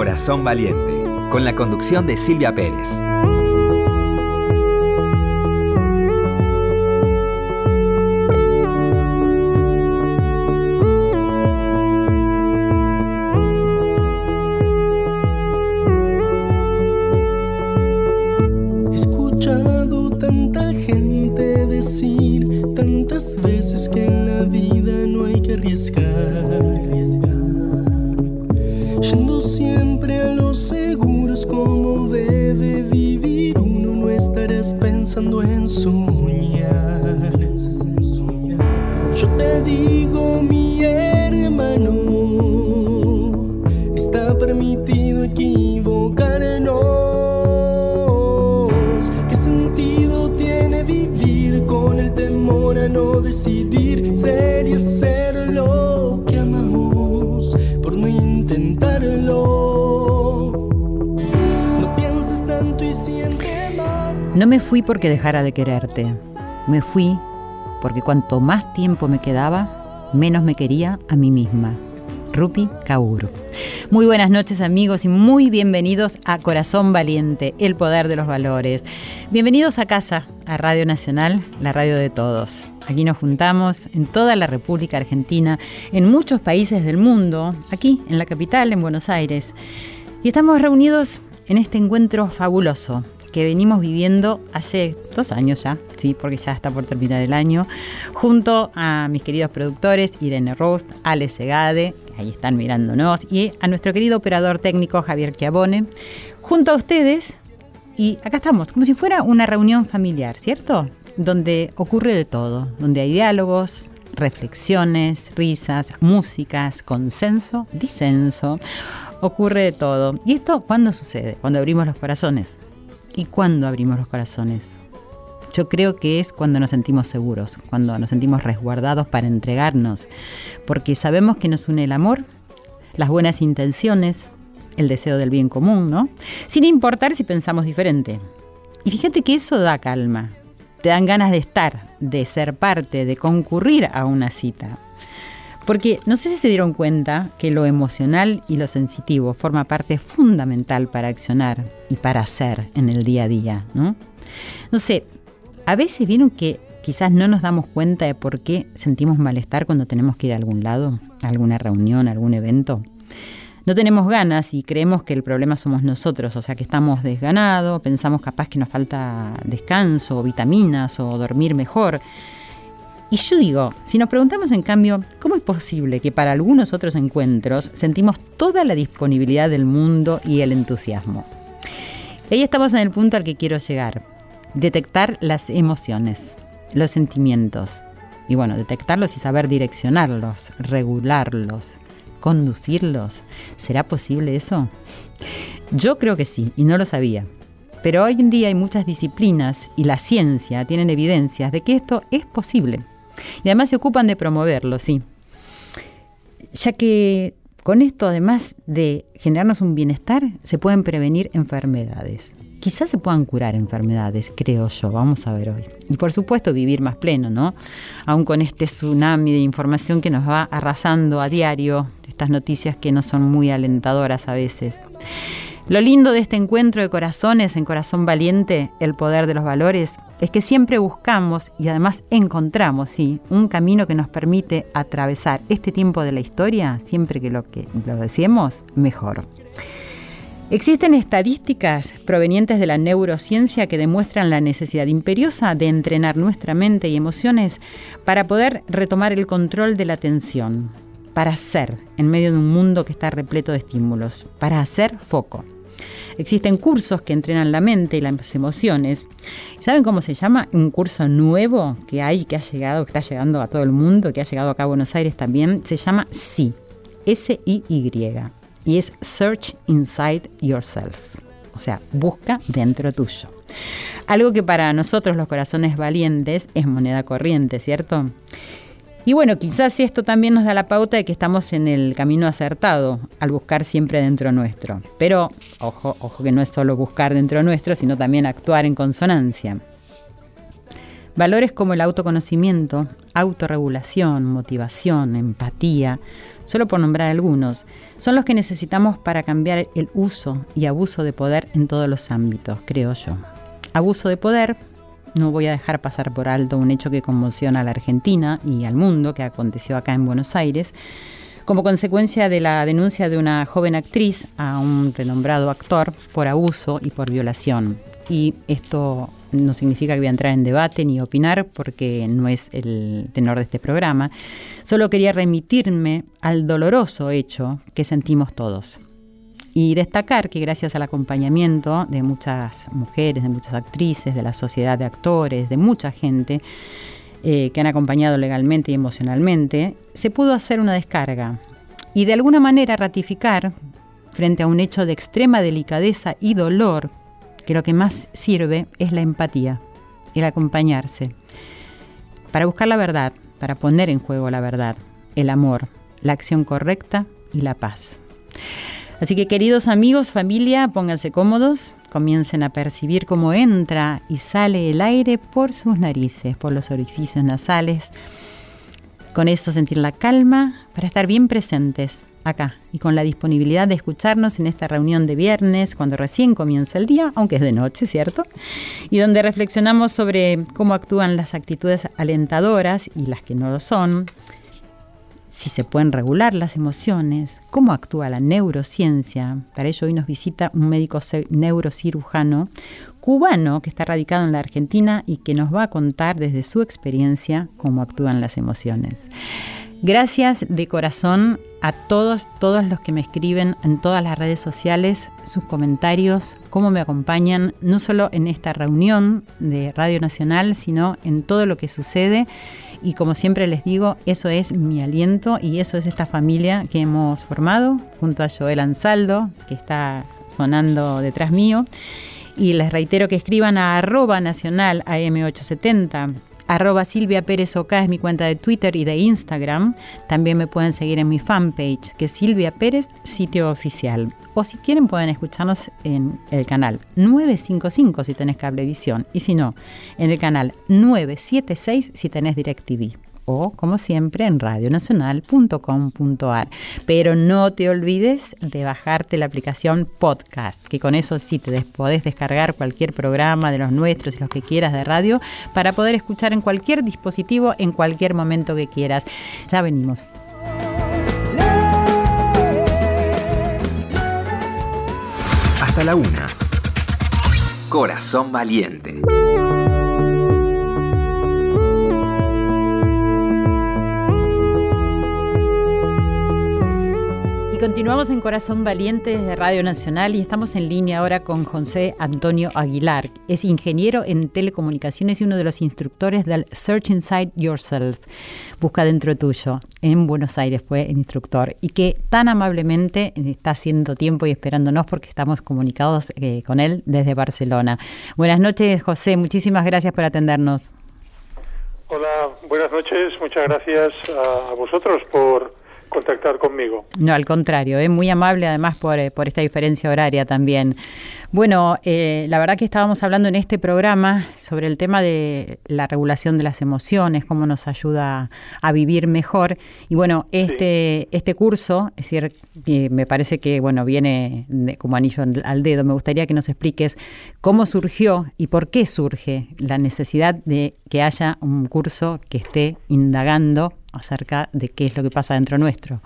Corazón Valiente, con la conducción de Silvia Pérez. Porque dejara de quererte. Me fui porque cuanto más tiempo me quedaba, menos me quería a mí misma. Rupi Kaur. Muy buenas noches amigos y muy bienvenidos a Corazón Valiente, el poder de los valores. Bienvenidos a casa, a Radio Nacional, la radio de todos. Aquí nos juntamos en toda la República Argentina, en muchos países del mundo, aquí en la capital, en Buenos Aires. Y estamos reunidos en este encuentro fabuloso que venimos viviendo hace dos años ya, sí, porque ya está por terminar el año, junto a mis queridos productores Irene Rost, Ale Segade, que ahí están mirándonos, y a nuestro querido operador técnico Javier Chiabone, junto a ustedes, y acá estamos, como si fuera una reunión familiar, ¿cierto? Donde ocurre de todo, donde hay diálogos, reflexiones, risas, músicas, consenso, disenso, ocurre de todo. ¿Y esto cuándo sucede? Cuando abrimos los corazones ¿Y cuándo abrimos los corazones? Yo creo que es cuando nos sentimos seguros, cuando nos sentimos resguardados para entregarnos, porque sabemos que nos une el amor, las buenas intenciones, el deseo del bien común, ¿no? Sin importar si pensamos diferente. Y fíjate que eso da calma. Te dan ganas de estar, de ser parte, de concurrir a una cita. Porque no sé si se dieron cuenta que lo emocional y lo sensitivo forma parte fundamental para accionar y para hacer en el día a día, ¿no? No sé, a veces vieron que quizás no nos damos cuenta de por qué sentimos malestar cuando tenemos que ir a algún lado, a alguna reunión, a algún evento. No tenemos ganas y creemos que el problema somos nosotros, o sea que estamos desganados, pensamos capaz que nos falta descanso, vitaminas o dormir mejor. Y yo digo, si nos preguntamos en cambio, ¿cómo es posible que para algunos otros encuentros sentimos toda la disponibilidad del mundo y el entusiasmo? ahí estamos en el punto al que quiero llegar. Detectar las emociones, los sentimientos. Y bueno, detectarlos y saber direccionarlos, regularlos, conducirlos. ¿Será posible eso? Yo creo que sí, y no lo sabía. Pero hoy en día hay muchas disciplinas y la ciencia tienen evidencias de que esto es posible. Y además se ocupan de promoverlo, sí. Ya que con esto, además de generarnos un bienestar, se pueden prevenir enfermedades. Quizás se puedan curar enfermedades, creo yo, vamos a ver hoy. Y por supuesto vivir más pleno, ¿no? Aún con este tsunami de información que nos va arrasando a diario, estas noticias que no son muy alentadoras a veces. Lo lindo de este encuentro de corazones en Corazón Valiente, el poder de los valores, es que siempre buscamos y además encontramos, sí, un camino que nos permite atravesar este tiempo de la historia, siempre que lo que lo decimos, mejor. Existen estadísticas provenientes de la neurociencia que demuestran la necesidad imperiosa de entrenar nuestra mente y emociones para poder retomar el control de la atención, para ser en medio de un mundo que está repleto de estímulos, para hacer foco. Existen cursos que entrenan la mente y las emociones. ¿Saben cómo se llama? Un curso nuevo que hay, que ha llegado, que está llegando a todo el mundo, que ha llegado acá a Buenos Aires también. Se llama SI, S-I-Y. Y es Search Inside Yourself. O sea, busca dentro tuyo. Algo que para nosotros los corazones valientes es moneda corriente, ¿cierto? Y bueno, quizás esto también nos da la pauta de que estamos en el camino acertado al buscar siempre dentro nuestro. Pero ojo, ojo que no es solo buscar dentro nuestro, sino también actuar en consonancia. Valores como el autoconocimiento, autorregulación, motivación, empatía, solo por nombrar algunos, son los que necesitamos para cambiar el uso y abuso de poder en todos los ámbitos, creo yo. Abuso de poder, no voy a dejar pasar por alto un hecho que conmociona a la Argentina y al mundo, que aconteció acá en Buenos Aires, como consecuencia de la denuncia de una joven actriz a un renombrado actor por abuso y por violación. Y esto no significa que voy a entrar en debate ni opinar porque no es el tenor de este programa. Solo quería remitirme al doloroso hecho que sentimos todos. Y destacar que gracias al acompañamiento de muchas mujeres, de muchas actrices, de la sociedad de actores, de mucha gente eh, que han acompañado legalmente y emocionalmente, se pudo hacer una descarga y de alguna manera ratificar, frente a un hecho de extrema delicadeza y dolor, que lo que más sirve es la empatía, el acompañarse, para buscar la verdad, para poner en juego la verdad, el amor, la acción correcta y la paz. Así que queridos amigos, familia, pónganse cómodos, comiencen a percibir cómo entra y sale el aire por sus narices, por los orificios nasales. Con eso sentir la calma para estar bien presentes acá y con la disponibilidad de escucharnos en esta reunión de viernes cuando recién comienza el día, aunque es de noche, ¿cierto? Y donde reflexionamos sobre cómo actúan las actitudes alentadoras y las que no lo son, si se pueden regular las emociones, cómo actúa la neurociencia. Para ello hoy nos visita un médico neurocirujano cubano que está radicado en la Argentina y que nos va a contar desde su experiencia cómo actúan las emociones. Gracias de corazón a todos, todos los que me escriben en todas las redes sociales, sus comentarios, cómo me acompañan, no solo en esta reunión de Radio Nacional, sino en todo lo que sucede. Y como siempre les digo, eso es mi aliento y eso es esta familia que hemos formado junto a Joel Ansaldo, que está sonando detrás mío. Y les reitero que escriban a arroba nacional AM870 Arroba Silvia Pérez Oca es mi cuenta de Twitter y de Instagram. También me pueden seguir en mi fanpage, que es Silvia Pérez, sitio oficial. O si quieren pueden escucharnos en el canal 955 si tenés cablevisión. Y si no, en el canal 976 si tenés DirecTV o, como siempre, en radionacional.com.ar. Pero no te olvides de bajarte la aplicación podcast, que con eso sí te podés descargar cualquier programa de los nuestros y los que quieras de radio para poder escuchar en cualquier dispositivo en cualquier momento que quieras. Ya venimos. Hasta la una. Corazón valiente. Continuamos en Corazón Valiente desde Radio Nacional y estamos en línea ahora con José Antonio Aguilar. Es ingeniero en telecomunicaciones y uno de los instructores del Search Inside Yourself, Busca Dentro Tuyo. En Buenos Aires fue el instructor y que tan amablemente está haciendo tiempo y esperándonos porque estamos comunicados eh, con él desde Barcelona. Buenas noches, José. Muchísimas gracias por atendernos. Hola, buenas noches. Muchas gracias a vosotros por contactar conmigo. No, al contrario, es muy amable además por, eh, por esta diferencia horaria también. Bueno, eh, la verdad que estábamos hablando en este programa sobre el tema de la regulación de las emociones, cómo nos ayuda a vivir mejor. Y bueno, este, este curso, es decir, me parece que bueno viene como anillo al dedo. Me gustaría que nos expliques cómo surgió y por qué surge la necesidad de que haya un curso que esté indagando acerca de qué es lo que pasa dentro nuestro.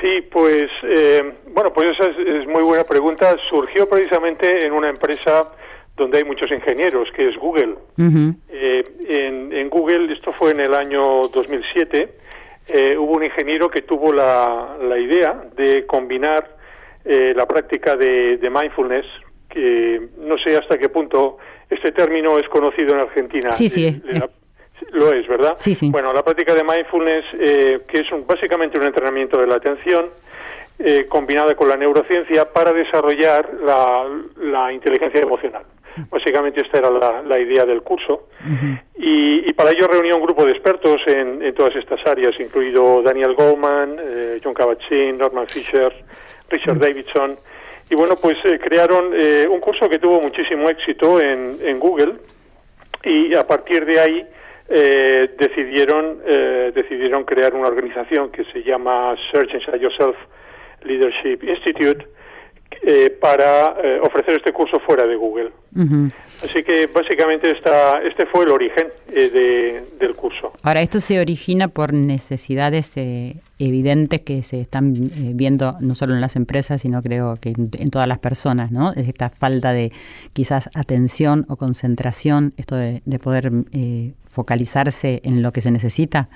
Sí, pues eh, bueno, pues esa es, muy buena pregunta. Surgió precisamente en una empresa donde hay muchos ingenieros, que es Google. Eh, en, Google, esto fue en el año 2007, eh, hubo un ingeniero que tuvo la, idea de combinar la práctica de, mindfulness, que no sé hasta qué punto este término es conocido en Argentina. Sí, sí. Lo es, ¿verdad? Sí, sí. Bueno, la práctica de mindfulness, eh, que es básicamente un entrenamiento de la atención, eh, combinada con la neurociencia para desarrollar la, inteligencia emocional. Básicamente esta era la, idea del curso. y, para ello reunió un grupo de expertos en, todas estas áreas, incluido Daniel Goldman, eh, John Kabat-Zinn, Norman Fisher, Richard Davidson. Y bueno, pues crearon un curso que tuvo muchísimo éxito en, en Google y a partir de ahí eh, decidieron eh, decidieron crear una organización que se llama Search Inside Yourself Leadership Institute eh, para eh, ofrecer este curso fuera de Google. Así que básicamente esta, este fue el origen eh, del curso. Ahora, esto se origina por necesidades evidentes que se están viendo no solo en las empresas, sino creo que en, todas las personas, ¿no? Esta falta de quizás atención o concentración, esto de, de poder focalizarse en lo que se necesita.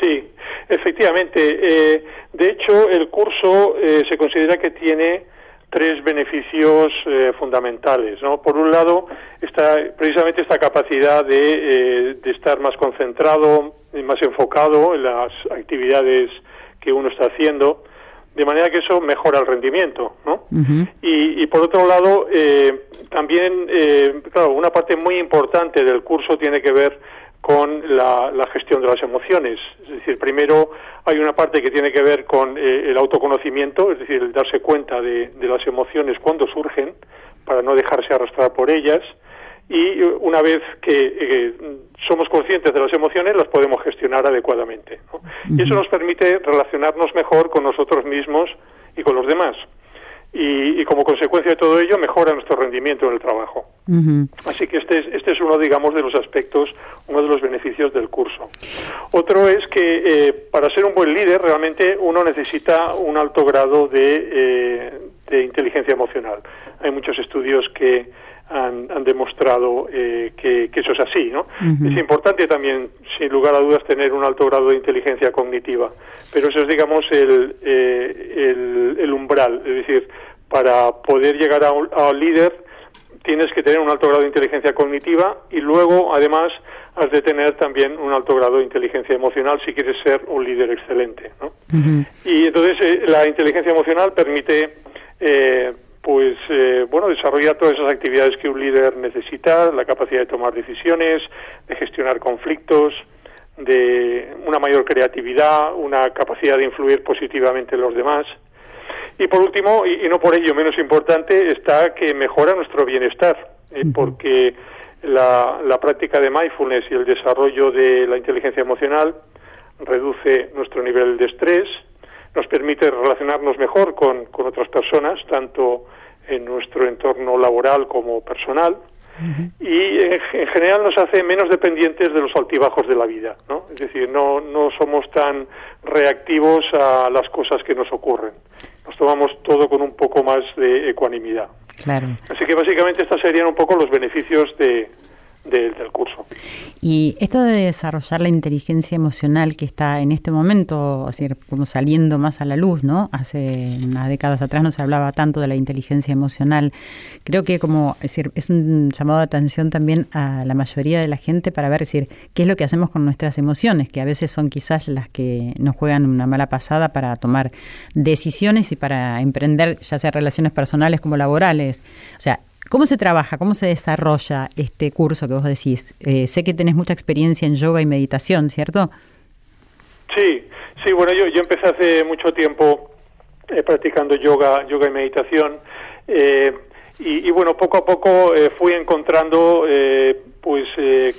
Sí, efectivamente. de hecho, el curso se considera que tiene tres beneficios eh, fundamentales. ¿no? Por un lado, está precisamente esta capacidad de, eh, de, estar más concentrado más enfocado en las actividades que uno está haciendo, de manera que eso mejora el rendimiento. ¿no? y, y, por otro lado, eh, también, claro, una parte muy importante del curso tiene que ver con la, gestión de las emociones. Es decir, primero hay una parte que tiene que ver con eh, el autoconocimiento, es decir, el darse cuenta de, las emociones cuando surgen, para no dejarse arrastrar por ellas, y una vez que eh, somos conscientes de las emociones, las podemos gestionar adecuadamente. Y eso nos permite relacionarnos mejor con nosotros mismos y con los demás y, como consecuencia de todo ello mejora nuestro rendimiento en el trabajo. Así que este es, este es uno, digamos, de los aspectos, uno de los beneficios del curso. Otro es que eh, para ser un buen líder realmente uno necesita un alto grado de, eh, de inteligencia emocional. Hay muchos estudios que han, demostrado eh, que, eso es así, ¿no? Es importante también, sin lugar a dudas, tener un alto grado de inteligencia cognitiva, pero eso es, digamos, el, el, el umbral, es decir, para poder llegar a un, líder tienes que tener un alto grado de inteligencia cognitiva y luego, además, has de tener también un alto grado de inteligencia emocional si quieres ser un líder excelente. ¿no? Y entonces eh, la inteligencia emocional permite, eh, pues, eh, bueno, desarrollar todas esas actividades que un líder necesita, la capacidad de tomar decisiones, de gestionar conflictos, de una mayor creatividad, una capacidad de influir positivamente en los demás. Y por último, y, no por ello menos importante, está que mejora nuestro bienestar, eh, porque la, la práctica de mindfulness y el desarrollo de la inteligencia emocional reduce nuestro nivel de estrés, nos permite relacionarnos mejor con, con otras personas, tanto en nuestro entorno laboral como personal, y en, general nos hace menos dependientes de los altibajos de la vida, ¿no? Es decir, no, no somos tan reactivos a las cosas que nos ocurren. Nos tomamos todo con un poco más de ecuanimidad. Claro. Así que básicamente estos serían un poco los beneficios de, del curso. Y esto de desarrollar la inteligencia emocional que está en este momento, así, como saliendo más a la luz, ¿no? Hace unas décadas atrás no se hablaba tanto de la inteligencia emocional. Creo que como es, decir, es un llamado de atención también a la mayoría de la gente para ver decir, qué es lo que hacemos con nuestras emociones, que a veces son quizás las que nos juegan una mala pasada para tomar decisiones y para emprender ya sea relaciones personales como laborales. O sea, ¿Cómo se trabaja, cómo se desarrolla este curso que vos decís? Eh, sé que tenés mucha experiencia en yoga y meditación, ¿cierto? Sí, sí, bueno, yo, yo empecé hace mucho tiempo eh, practicando yoga, yoga y meditación. Eh, y, bueno, poco a poco fui encontrando, pues,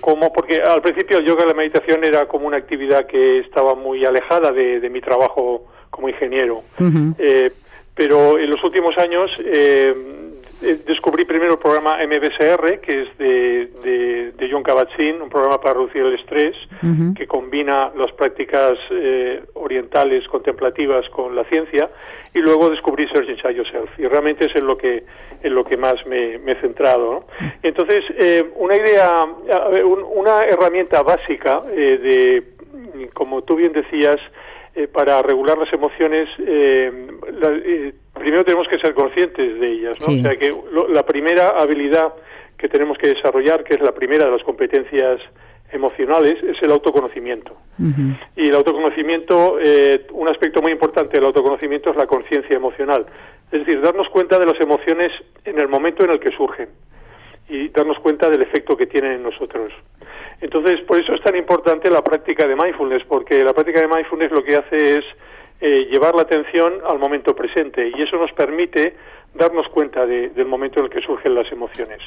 cómo, porque al principio el yoga y la meditación era como una actividad que estaba muy alejada de, mi trabajo como ingeniero. pero en los últimos años eh, descubrí primero el programa MBSR, que es de, de, John Kabat-Zinn, un programa para reducir el estrés, que combina las prácticas eh, orientales contemplativas con la ciencia, y luego descubrí Search Inside Yourself, y realmente es en lo que, en lo que más me, he centrado. Entonces, eh, una idea, una herramienta básica de, como tú bien decías, para regular las emociones, primero tenemos que ser conscientes de ellas, ¿no? O sea que la primera habilidad que tenemos que desarrollar, que es la primera de las competencias emocionales, es el autoconocimiento. Y el autoconocimiento, eh, un aspecto muy importante del autoconocimiento es la conciencia emocional. Es decir, darnos cuenta de las emociones en el momento en el que surgen y darnos cuenta del efecto que tienen en nosotros. Entonces, por eso es tan importante la práctica de mindfulness, porque la práctica de mindfulness lo que hace es eh, llevar la atención al momento presente y eso nos permite darnos cuenta del momento en el que surgen las emociones.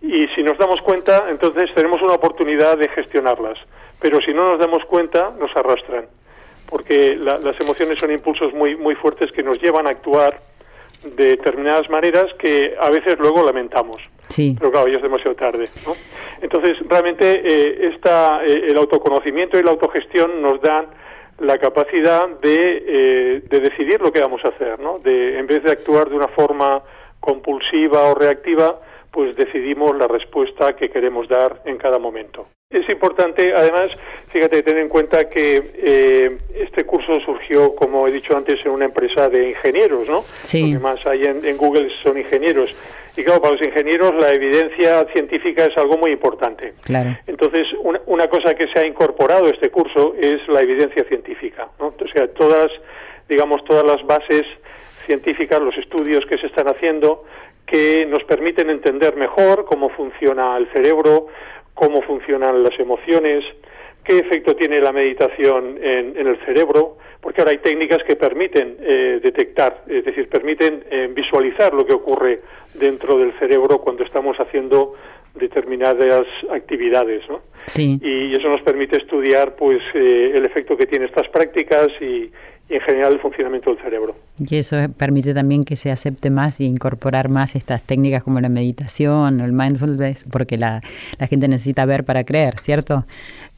Y si nos damos cuenta, entonces tenemos una oportunidad de gestionarlas. Pero si no nos damos cuenta, nos arrastran. Porque las emociones son impulsos muy, muy fuertes que nos llevan a actuar de determinadas maneras que a veces luego lamentamos. Sí. Pero claro, ya es demasiado tarde. ¿no? Entonces, realmente eh, esta, eh, el autoconocimiento y la autogestión nos dan la capacidad de, eh, de decidir lo que vamos a hacer, ¿no? De, en vez de actuar de una forma compulsiva o reactiva, pues decidimos la respuesta que queremos dar en cada momento. Es importante, además, fíjate, tener en cuenta que eh, este curso surgió, como he dicho antes, en una empresa de ingenieros, ¿no? Sí. Lo que más hay en, en Google son ingenieros. Y claro, para los ingenieros la evidencia científica es algo muy importante. Claro. Entonces, una, una cosa que se ha incorporado a este curso es la evidencia científica. ¿no? O sea, todas, digamos, todas las bases científicas, los estudios que se están haciendo, que nos permiten entender mejor cómo funciona el cerebro, cómo funcionan las emociones, qué efecto tiene la meditación en, en el cerebro, porque ahora hay técnicas que permiten eh, detectar, es decir, permiten eh, visualizar lo que ocurre dentro del cerebro cuando estamos haciendo determinadas actividades, ¿no? Sí. Y eso nos permite estudiar, pues, eh, el efecto que tienen estas prácticas y, y en general el funcionamiento del cerebro. Y eso permite también que se acepte más y incorporar más estas técnicas como la meditación o el mindfulness, porque la, la gente necesita ver para creer, ¿cierto?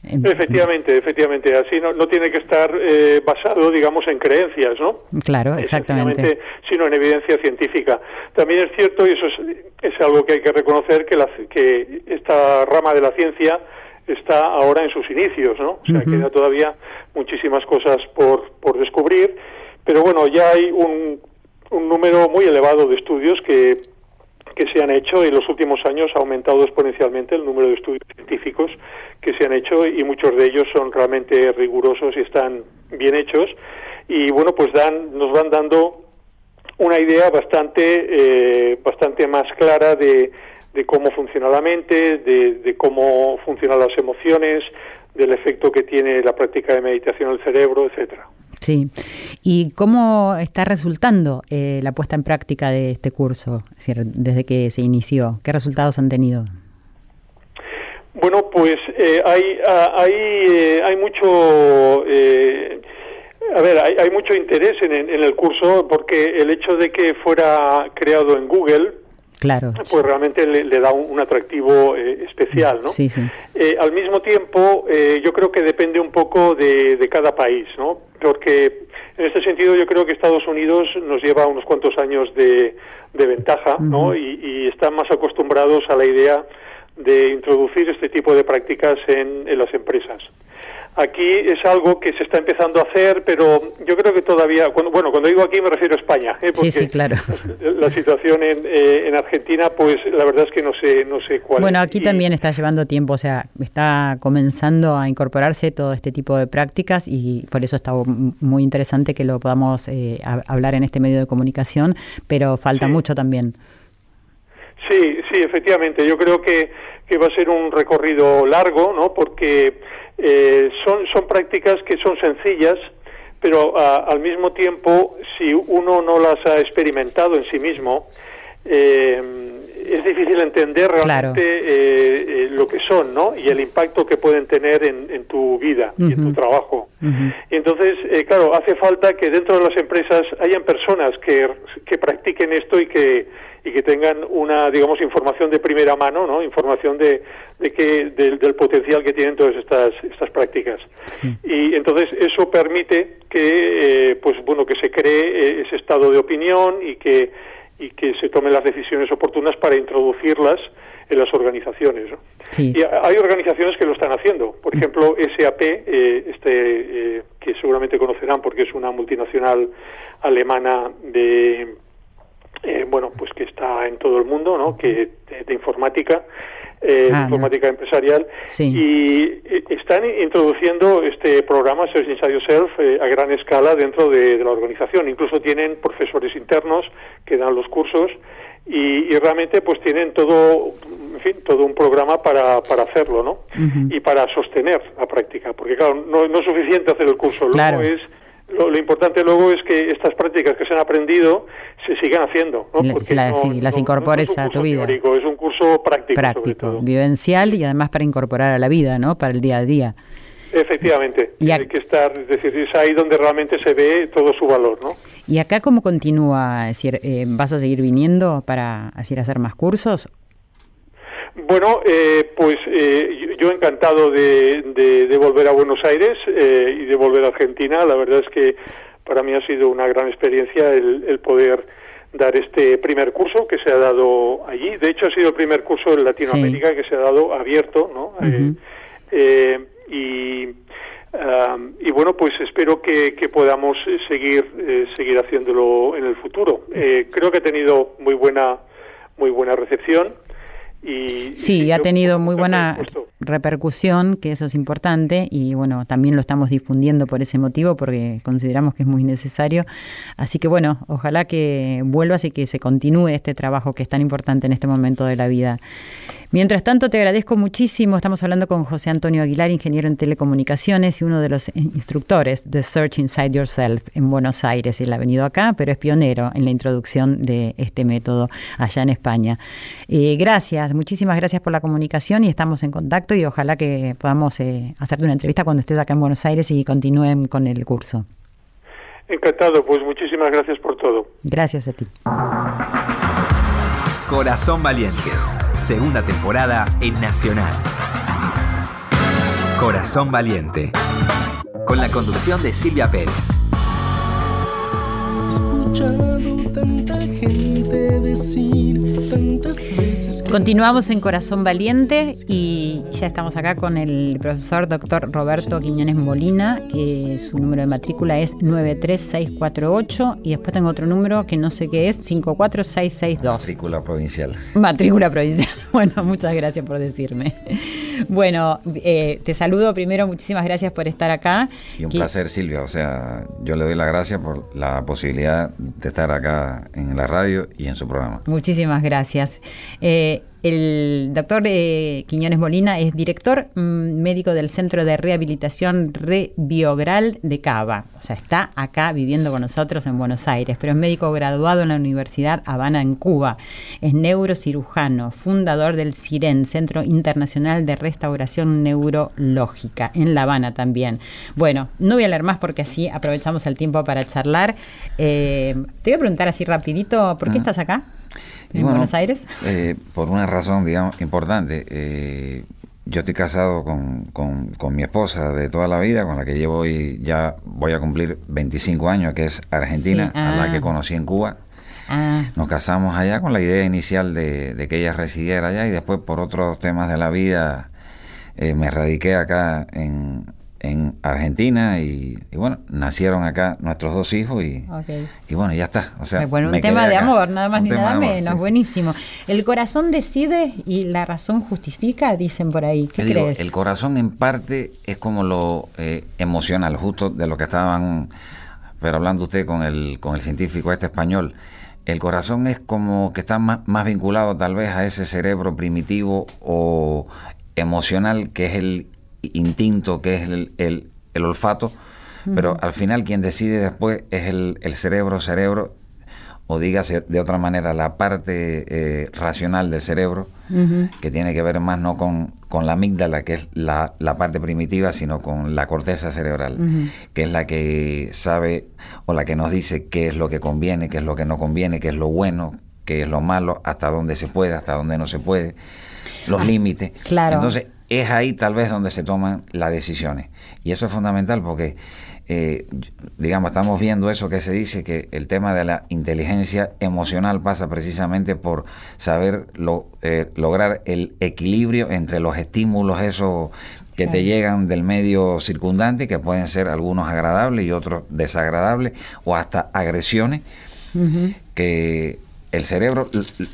Efectivamente, efectivamente. Así no, no tiene que estar eh, basado, digamos, en creencias, ¿no? Claro, exactamente. Sino en evidencia científica. También es cierto, y eso es, es algo que hay que reconocer, que, la, que esta rama de la ciencia está ahora en sus inicios, ¿no? O sea, uh -huh. queda todavía muchísimas cosas por, por descubrir, pero bueno, ya hay un, un número muy elevado de estudios que, que se han hecho y en los últimos años ha aumentado exponencialmente el número de estudios científicos que se han hecho y muchos de ellos son realmente rigurosos y están bien hechos y bueno, pues dan, nos van dando una idea bastante, eh, bastante más clara de de cómo funciona la mente, de, de, cómo funcionan las emociones, del efecto que tiene la práctica de meditación en el cerebro, etcétera. Sí. ¿Y cómo está resultando eh, la puesta en práctica de este curso, es decir, desde que se inició? ¿Qué resultados han tenido? Bueno, pues eh, hay, hay, eh, hay mucho... A ver, hay, hay, mucho interés en, en el curso porque el hecho de que fuera creado en Google, Claro. Pues realmente le, le da un, un atractivo eh, especial, ¿no? Sí, sí. Eh, al mismo tiempo, eh, yo creo que depende un poco de, de, cada país, ¿no? Porque en este sentido yo creo que Estados Unidos nos lleva unos cuantos años de, de ventaja, uh -huh. ¿no? Y, y, están más acostumbrados a la idea de introducir este tipo de prácticas en, en las empresas. Aquí es algo que se está empezando a hacer, pero yo creo que todavía, cuando, bueno, cuando digo aquí me refiero a España, ¿eh? porque sí, sí, claro. la situación en, eh, en, Argentina, pues la verdad es que no sé, no sé cuál. Bueno, aquí y... también está llevando tiempo, o sea, está comenzando a incorporarse todo este tipo de prácticas y por eso está muy interesante que lo podamos eh, hablar en este medio de comunicación, pero falta sí. mucho también. Sí, sí, efectivamente. Yo creo que, que va a ser un recorrido largo, ¿no? Porque eh, son, son prácticas que son sencillas, pero a, al mismo tiempo, si uno no las ha experimentado en sí mismo, eh, es difícil entender realmente claro. eh, lo que son, ¿no? Y el impacto que pueden tener en, en tu vida uh -huh. y en tu trabajo. Uh -huh. Y entonces, eh, claro, hace falta que dentro de las empresas hayan personas que, que practiquen esto y que y que tengan una, digamos, información de primera mano, ¿no? Información de, de que del, del potencial que tienen todas estas estas prácticas. Sí. Y entonces eso permite que, eh, pues bueno, que se cree ese estado de opinión y que y que se tomen las decisiones oportunas para introducirlas en las organizaciones. ¿no? Sí. Y hay organizaciones que lo están haciendo. Por ejemplo, SAP, eh, este, eh, que seguramente conocerán porque es una multinacional alemana de eh, bueno, pues que está en todo el mundo, ¿no? Que de, de informática, eh, ah, informática no. empresarial, sí. y eh, están introduciendo este programa Search Inside Yourself eh, a gran escala dentro de, de, la organización. Incluso tienen profesores internos que dan los cursos y, y, realmente pues tienen todo, en fin, todo un programa para, para hacerlo, ¿no? Uh -huh. Y para sostener la práctica, porque claro, no, no, es suficiente hacer el curso, claro. luego es lo, importante luego es que estas prácticas que se han aprendido se sigan haciendo. ¿no? Porque las incorpores a tu vida. es un curso práctico. Práctico, vivencial y además para incorporar a la vida, ¿no? Para el día a día. Efectivamente, y hay que estar, es decir, es ahí donde realmente se ve todo su valor, ¿no? ¿Y acá cómo continúa? Es decir, eh, ¿vas a seguir viniendo para decir, hacer más cursos bueno, eh, pues eh, yo encantado de, volver a Buenos Aires eh, y de volver a Argentina. La verdad es que para mí ha sido una gran experiencia el, poder dar este primer curso que se ha dado allí. De hecho, ha sido el primer curso en Latinoamérica que se ha dado abierto, ¿no? y, y bueno, pues espero que, que podamos seguir seguir haciéndolo en el futuro. creo que ha tenido muy buena muy buena recepción sí, ha tenido muy buena repercusión, que eso es importante, y bueno, también lo estamos difundiendo por ese motivo, porque consideramos que es muy necesario. Así que bueno, ojalá que vuelvas y que se continúe este trabajo que es tan importante en este momento de la vida. Mientras tanto, te agradezco muchísimo. Estamos hablando con José Antonio Aguilar, ingeniero en telecomunicaciones y uno de los instructores de Search Inside Yourself en Buenos Aires. Él ha venido acá, pero es pionero en la introducción de este método allá en España. Eh, gracias, muchísimas gracias por la comunicación y estamos en contacto y ojalá que podamos eh, hacerte una entrevista cuando estés acá en Buenos Aires y continúen con el curso. Encantado, pues muchísimas gracias por todo. Gracias a ti. Corazón Valiente, segunda temporada en Nacional. Corazón Valiente, con la conducción de Silvia Pérez. tanta gente decir Continuamos en Corazón Valiente y ya estamos acá con el profesor doctor Roberto Quiñones Molina, que su número de matrícula es 93648 y después tengo otro número que no sé qué es, 54662. Matrícula provincial. Matrícula provincial. Bueno, muchas gracias por decirme. Bueno, eh, te saludo primero, muchísimas gracias por estar acá. Y un placer, Silvia. O sea, yo le doy la gracias por la posibilidad de estar acá en la radio y en su programa. Muchísimas gracias. Eh, el doctor eh, Quiñones Molina es director mm, médico del Centro de Rehabilitación Rebiogral de Cava. O sea, está acá viviendo con nosotros en Buenos Aires, pero es médico graduado en la Universidad Habana en Cuba. Es neurocirujano, fundador del CIREN, Centro Internacional de Restauración Neurológica, en La Habana también. Bueno, no voy a leer más porque así aprovechamos el tiempo para charlar. Eh, te voy a preguntar así rapidito, ¿por qué ah. estás acá? ¿En Buenos Aires? Eh, por una razón, digamos, importante. Eh, yo estoy casado con, con, mi esposa de toda la vida, con la que llevo hoy, ya voy a cumplir 25 años, que es argentina, a la que ah. conocí en Cuba. Ah. Nos casamos allá con la idea inicial de, de, que ella residiera allá y después por otros temas de la vida eh, me radiqué acá en, en Argentina y, bueno, nacieron acá nuestros dos hijos y, y bueno, ya está. O sea, bueno, un tema de amor, nada más ni nada menos, buenísimo. El corazón decide y la razón justifica, dicen por ahí. ¿Qué crees? el corazón en parte es como lo eh, emocional, justo de lo que estaban, pero hablando usted con el, con el científico este español. El corazón es como que está más, más vinculado tal vez a ese cerebro primitivo o emocional que es el instinto que es el, el, olfato, pero al final quien decide después es el, el cerebro, cerebro, o dígase de otra manera, la parte eh, racional del cerebro, que tiene que ver más no con, con la amígdala, que es la, la, parte primitiva, sino con la corteza cerebral, que es la que sabe o la que nos dice qué es lo que conviene, qué es lo que no conviene, qué es lo bueno, qué es lo malo, hasta dónde se puede, hasta dónde no se puede, los ah, límites. Claro. Entonces, es ahí tal vez donde se toman las decisiones. Y eso es fundamental porque, eh, digamos, estamos viendo eso que se dice, que el tema de la inteligencia emocional pasa precisamente por saber lo, eh, lograr el equilibrio entre los estímulos, esos que te llegan del medio circundante, que pueden ser algunos agradables y otros desagradables, o hasta agresiones, que el cerebro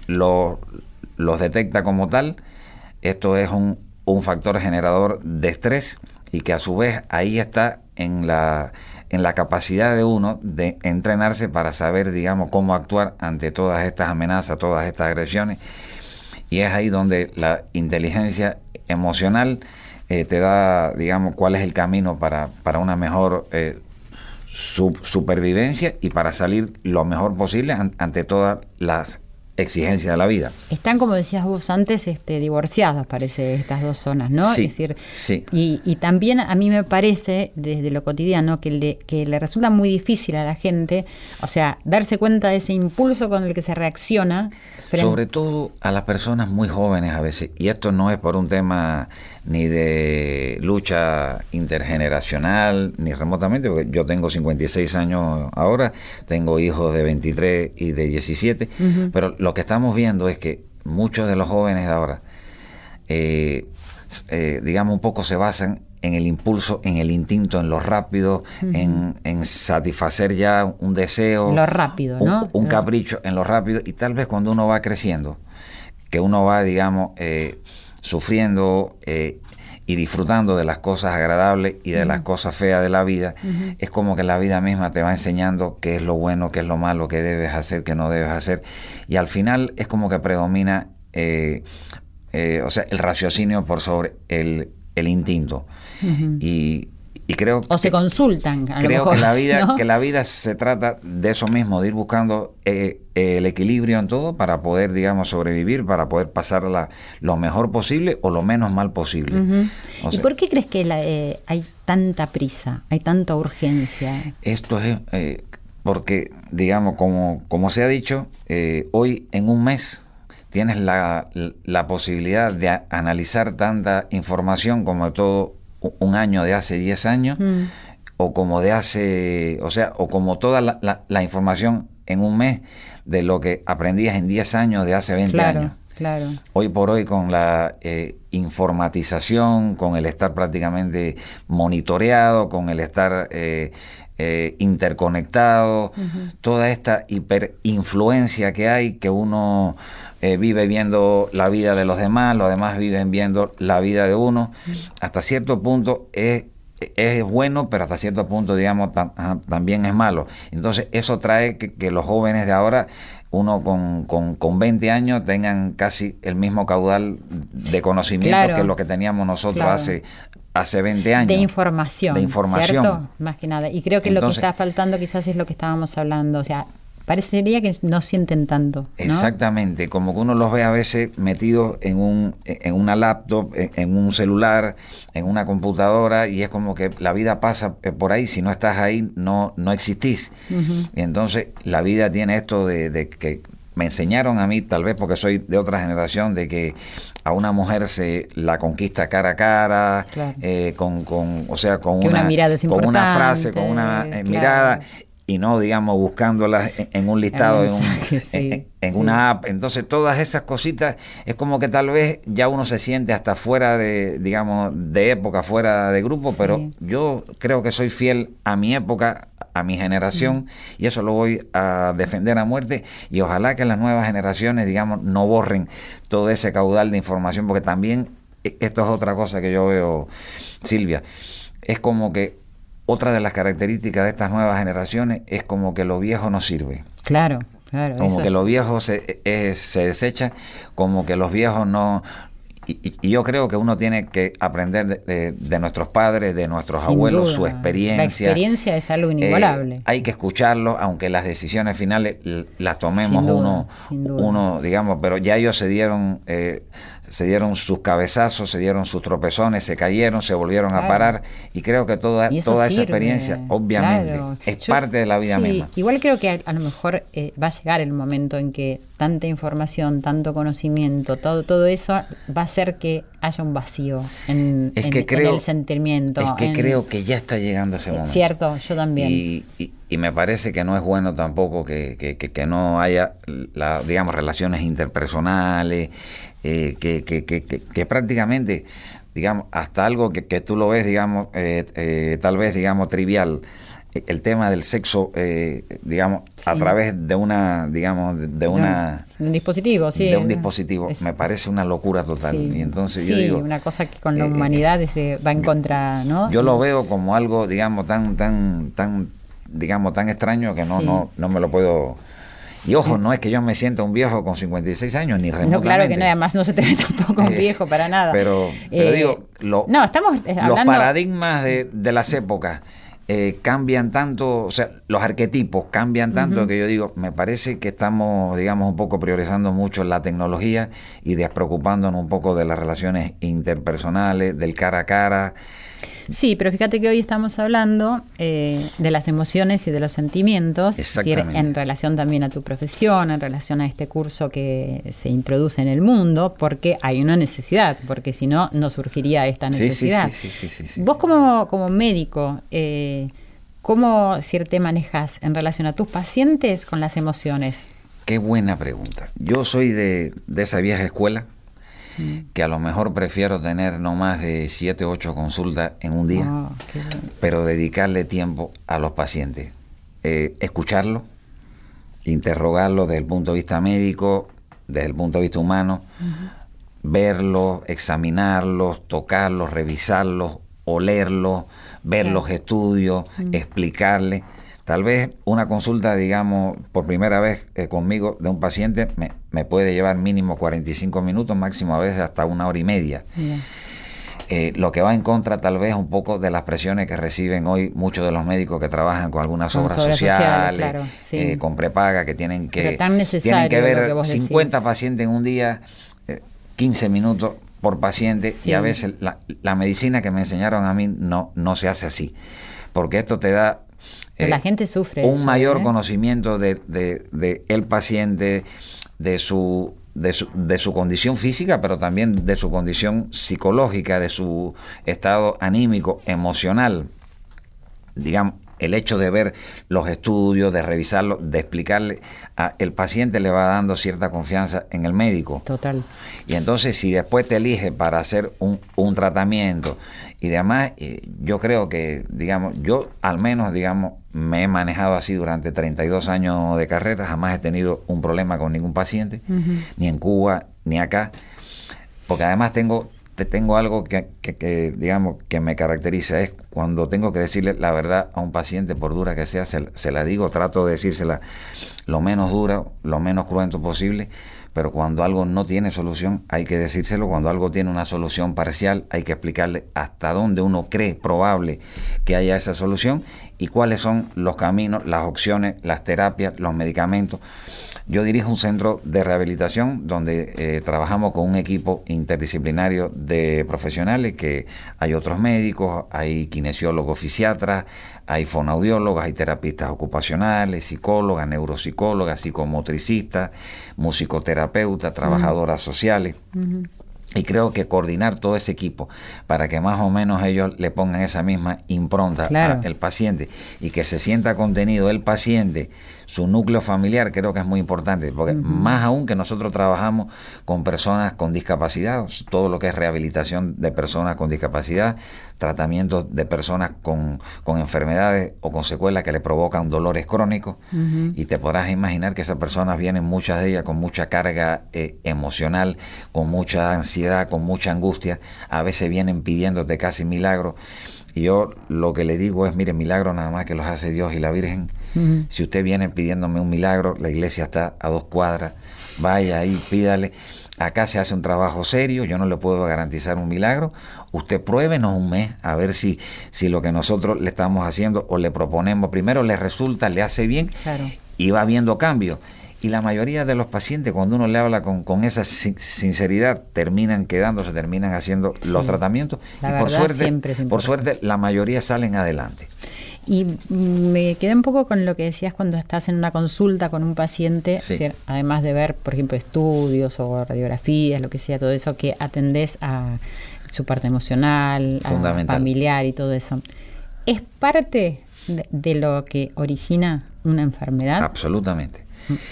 los detecta como tal. Esto es un un factor generador de estrés y que a su vez ahí está en la, en la capacidad de uno de entrenarse para saber, digamos, cómo actuar ante todas estas amenazas, todas estas agresiones. Y es ahí donde la inteligencia emocional eh, te da, digamos, cuál es el camino para, para una mejor eh, su supervivencia y para salir lo mejor posible ante todas las exigencia de la vida. Están, como decías vos antes, este, divorciados, parece, estas dos zonas, ¿no? Sí, es decir, sí. Y, y, también a mí me parece, desde lo cotidiano, que le, que le resulta muy difícil a la gente, o sea, darse cuenta de ese impulso con el que se reacciona. Sobre todo a las personas muy jóvenes a veces, y esto no es por un tema ni de lucha intergeneracional, ni remotamente, porque yo tengo 56 años ahora, tengo hijos de 23 y de 17, pero lo que estamos viendo es que muchos de los jóvenes de ahora, eh, eh, digamos, un poco se basan en el impulso, en el instinto, en lo rápido, en, satisfacer ya un deseo. Lo rápido, ¿no? Un, capricho en lo rápido. Y tal vez cuando uno va creciendo, que uno va, digamos, eh, sufriendo eh, y disfrutando de las cosas agradables y de las cosas feas de la vida, es como que la vida misma te va enseñando qué es lo bueno, qué es lo malo, qué debes hacer, qué no debes hacer. Y al final es como que predomina, eh, eh, o sea, el raciocinio por sobre el, el instinto. Y y creo o se consultan a creo lo mejor, que la vida que la vida se trata de eso mismo de ir buscando eh, el equilibrio en todo para poder digamos sobrevivir para poder pasarla lo mejor posible o lo menos mal posible. Y por qué crees que eh, hay tanta prisa hay tanta urgencia esto es eh, porque digamos como como se ha dicho hoy en un mes tienes la, la posibilidad de analizar tanta información como todo un año de hace 10 años, mm. o como de hace, o sea, o como toda la, información en un mes de lo que aprendías en 10 años de hace 20 años. Claro. Hoy por hoy con la eh, informatización, con el estar prácticamente monitoreado, con el estar eh, eh, interconectado, toda esta hiperinfluencia que hay, que uno eh, vive viendo la vida de los demás, los demás viven viendo la vida de uno, hasta cierto punto es, es bueno, pero hasta cierto punto, digamos, también es malo. Entonces, eso trae que, los jóvenes de ahora uno con, con, 20 años tengan casi el mismo caudal de conocimiento que lo que teníamos nosotros hace hace 20 años. De información. De información. ¿cierto? Más que nada. Y creo que lo que está faltando quizás es lo que estábamos hablando. O sea, parecería que no sienten tanto. Exactamente, como que uno los ve a veces metidos en, un, en una laptop, en, un celular, en una computadora, y es como que la vida pasa eh, por ahí, si no estás ahí no, no existís. Y entonces la vida tiene esto de, de que me enseñaron a mí, tal vez porque soy de otra generación, de que a una mujer se la conquista cara a cara, eh, con, con, o sea, con, una, con una frase, con una eh, mirada, y no, digamos, buscándolas en, un listado, en, una app. Entonces, todas esas cositas es como que tal vez ya uno se siente hasta fuera de, digamos, de época, fuera de grupo, pero yo creo que soy fiel a mi época, a mi generación, y eso lo voy a defender a muerte, y ojalá que las nuevas generaciones, digamos, no borren todo ese caudal de información, porque también e, esto es otra cosa que yo veo, Silvia, es como que otra de las características de estas nuevas generaciones es como que lo viejo no sirve. Claro, claro. Como que lo viejo se, se desecha, como que los viejos no... Y, yo creo que uno tiene que aprender de, nuestros padres, de nuestros abuelos, su experiencia. La experiencia es algo inigualable. Eh, hay que escucharlo, aunque las decisiones finales las tomemos uno, uno, digamos, pero ya ellos se dieron... Eh, se dieron sus cabezazos, se dieron sus tropezones, se cayeron, se volvieron a parar y creo que toda, toda esa experiencia obviamente es parte de la vida misma. Igual creo que a, lo mejor eh, va a llegar el momento en que tanta información, tanto conocimiento, todo, todo eso va a hacer que haya un vacío en, el sentimiento. Es que creo que ya está llegando ese momento. Cierto, yo también. Y, y, me parece que no es bueno tampoco que, que, que no haya, la, digamos, relaciones interpersonales, eh, que, que, que, que, prácticamente, digamos, hasta algo que, que tú lo ves, digamos, eh, eh, tal vez, digamos, trivial, el tema del sexo, digamos, a través de una, digamos, de una... un dispositivo, sí. De un dispositivo, me parece una locura total. Y entonces yo digo... una cosa que con la humanidad se va en contra, ¿no? Yo lo veo como algo, digamos, tan, tan, tan, digamos, tan extraño que no, no, no me lo puedo y ojo, no es que yo me sienta un viejo con 56 años, ni remotamente. No, claro que no, además no se te ve tampoco un eh, viejo para nada. Pero, pero eh, digo, no, estamos los paradigmas de, de las épocas eh, cambian tanto, o sea, los arquetipos cambian tanto que yo digo, me parece que estamos, digamos, un poco priorizando mucho la tecnología y despreocupándonos un poco de las relaciones interpersonales, del cara a cara. Sí, pero fíjate que hoy estamos hablando eh, de las emociones y de los sentimientos, en relación también a tu profesión, en relación a este curso que se introduce en el mundo, porque hay una necesidad, porque si no, no surgiría esta necesidad. Sí, sí, sí, Vos como, como médico, eh, ¿cómo te manejas en relación a tus pacientes con las emociones? Qué buena pregunta. Yo soy de, de esa vieja escuela que a lo mejor prefiero tener no más de 7 o 8 consultas en un día, ah, pero dedicarle tiempo a los pacientes. Eh, escucharlo, interrogarlo desde el punto de vista médico, desde el punto de vista humano, verlos, examinarlos, tocarlos, revisarlos, olerlos, ver los estudios, explicarles Tal vez una consulta, digamos, por primera vez eh, conmigo de un paciente me, puede llevar mínimo 45 minutos, máximo a veces hasta una hora y media. Eh, lo que va en contra tal vez un poco de las presiones que reciben hoy muchos de los médicos que trabajan con algunas obras sociales, eh, con prepaga, que tienen que, tienen que ver 50 pacientes en un día, 15 minutos por paciente y a veces la, la, medicina que me enseñaron a mí no, no se hace así, porque esto te da la gente sufre. Un mayor ¿eh? conocimiento de, de, el paciente, de su, de su, de su condición física, pero también de su condición psicológica, de su estado anímico, emocional. Digamos, el hecho de ver los estudios, de revisarlos, de explicarle, a, el paciente le va dando cierta confianza en el médico. Total. Y entonces si después te elige para hacer un, un tratamiento y además, eh, yo creo que, digamos, yo al menos, digamos, me he manejado así durante 32 años de carrera, jamás he tenido un problema con ningún paciente, ni en Cuba, ni acá, porque además tengo, tengo algo que, que, digamos, que me caracteriza, es cuando tengo que decirle la verdad a un paciente, por dura que sea, se, se la digo, trato de decírsela lo menos dura, lo menos cruento posible, pero cuando algo no tiene solución hay que decírselo, cuando algo tiene una solución parcial hay que explicarle hasta dónde uno cree probable que haya esa solución y cuáles son los caminos, las opciones, las terapias, los medicamentos. Yo dirijo un centro de rehabilitación donde eh, trabajamos con un equipo interdisciplinario de profesionales que hay otros médicos, hay kinesiólogos, fisiatras, hay fonoaudiólogos, hay terapistas ocupacionales, psicólogas, neuropsicólogas, psicomotricistas, musicoterapeutas, trabajadoras sociales. Y creo que coordinar todo ese equipo para que más o menos ellos le pongan esa misma impronta al paciente y que se sienta contenido el paciente su núcleo familiar creo que es muy importante, porque más aún que nosotros trabajamos con personas con discapacidad, todo lo que es rehabilitación de personas con discapacidad, tratamiento de personas con, enfermedades o con secuelas que le provocan dolores crónicos, y te podrás imaginar que esas personas vienen, muchas de ellas, con mucha carga eh, emocional, con mucha ansiedad, con mucha angustia, a veces vienen pidiéndote casi milagros. Y yo lo que le digo es, mire, milagro nada más que los hace Dios y la Virgen. Si usted viene pidiéndome un milagro, la iglesia está a dos cuadras, vaya ahí, pídale. Acá se hace un trabajo serio, yo no le puedo garantizar un milagro. Usted pruébenos un mes a ver si, si lo que nosotros le estamos haciendo o le proponemos primero le resulta, le hace bien y va viendo cambios. Y la mayoría de los pacientes, cuando uno le habla con, con esa sinceridad, terminan quedándose, terminan haciendo los tratamientos. y por suerte, por suerte, la mayoría salen adelante. Y me quedé un poco con lo que decías cuando estás en una consulta con un paciente, además de ver, por ejemplo, estudios o radiografías, lo que sea, todo eso, que atendés a su parte emocional, familiar y todo eso. ¿Es parte de lo que origina una enfermedad? Absolutamente.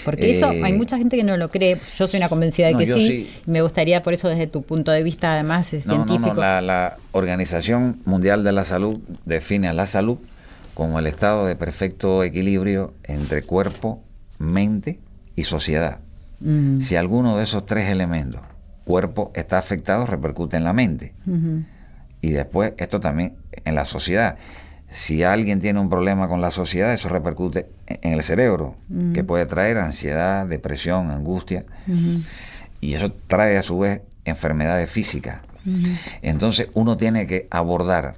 Porque eso hay eh, mucha gente que no lo cree. Yo soy una convencida de que sí. Me gustaría, por eso, desde tu punto de vista, además, científico. La, la, Organización Mundial de la Salud define a la salud como el estado de perfecto equilibrio entre cuerpo, mente y sociedad. Mm. Si alguno de esos tres elementos, cuerpo, está afectado, repercute en la mente. Y después esto también en la sociedad si alguien tiene un problema con la sociedad, eso repercute en el cerebro, que puede traer ansiedad, depresión, angustia, y eso trae a su vez enfermedades físicas. Entonces uno tiene que abordar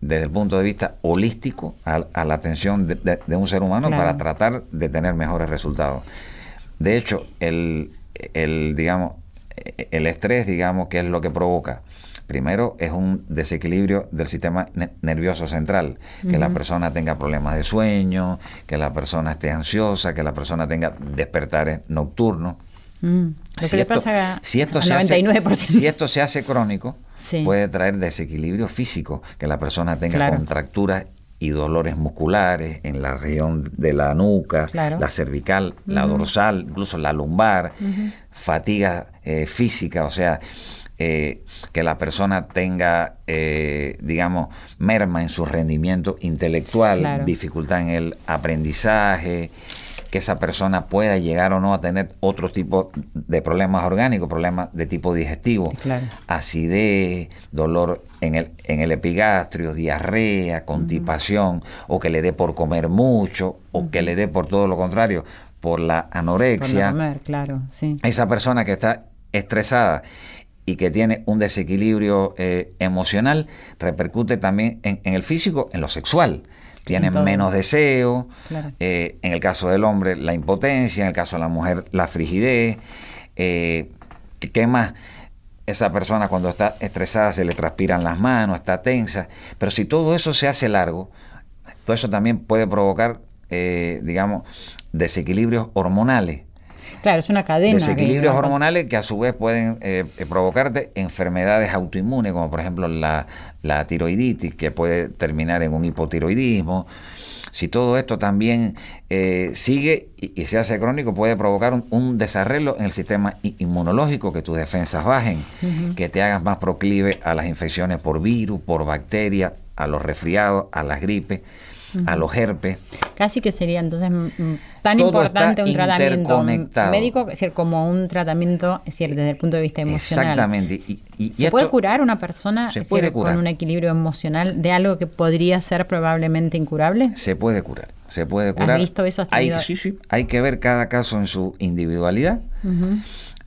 desde el punto de vista holístico a, la atención de, un ser humano para tratar de tener mejores resultados. De hecho, el, el, digamos, el estrés, digamos, que es lo que provoca Primero es un desequilibrio del sistema nervioso central, que la persona tenga problemas de sueño, que la persona esté ansiosa, que la persona tenga despertares nocturnos. Mm. Le pasa si esto se 99%. Hace, si esto se hace crónico, puede traer desequilibrio físico, que la persona tenga contracturas y dolores musculares en la región de la nuca, la cervical, la dorsal, incluso la lumbar, fatiga eh, física, o sea, eh, que la persona tenga, eh, digamos, merma en su rendimiento intelectual, dificultad en el aprendizaje, que esa persona pueda llegar o no a tener otro tipo de problemas orgánicos, problemas de tipo digestivo, acidez, dolor en el, en el epigastrio, diarrea, constipación, o que le dé por comer mucho, o que le dé por todo lo contrario, por la anorexia. claro, Esa persona que está estresada y que tiene un desequilibrio eh, emocional, repercute también en, el físico, en lo sexual. Tienen menos deseo, eh, en el caso del hombre la impotencia, en el caso de la mujer la frigidez. Eh, ¿Qué más? Esa persona cuando está estresada se le transpiran las manos, está tensa, pero si todo eso se hace largo, todo eso también puede provocar, digamos, desequilibrios hormonales Claro, es una cadena. Desequilibrios hormonales que a su vez pueden eh, eh, provocarte enfermedades autoinmunes, como por ejemplo la, tiroiditis, que puede terminar en un hipotiroidismo. Si todo esto también eh, sigue y, se hace crónico, puede provocar un, desarreglo en el sistema inmunológico, que tus defensas bajen, que te hagas más proclive a las infecciones por virus, por bacterias, a los resfriados, a las gripes a los herpes. Casi que sería entonces tan importante un tratamiento médico, es decir, como un tratamiento, es decir, desde el punto de vista emocional. Exactamente. Y, ¿Se puede curar una persona con un equilibrio emocional de algo que podría ser probablemente incurable? Se puede curar. Se puede curar. ¿Has visto eso? Hay, sí, sí. Hay que ver cada caso en su individualidad.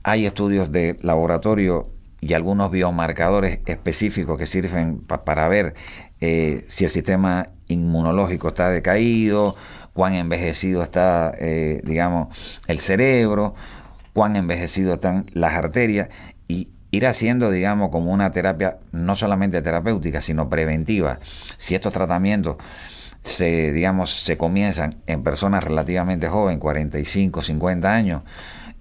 Hay estudios de laboratorio y algunos biomarcadores específicos que sirven para ver eh, si el sistema inmunológico está decaído, cuán envejecido está, eh, digamos, el cerebro, cuán envejecido están las arterias y ir haciendo, digamos, como una terapia no solamente terapéutica, sino preventiva. Si estos tratamientos se, digamos, se comienzan en personas relativamente jóvenes, 45, 50 años,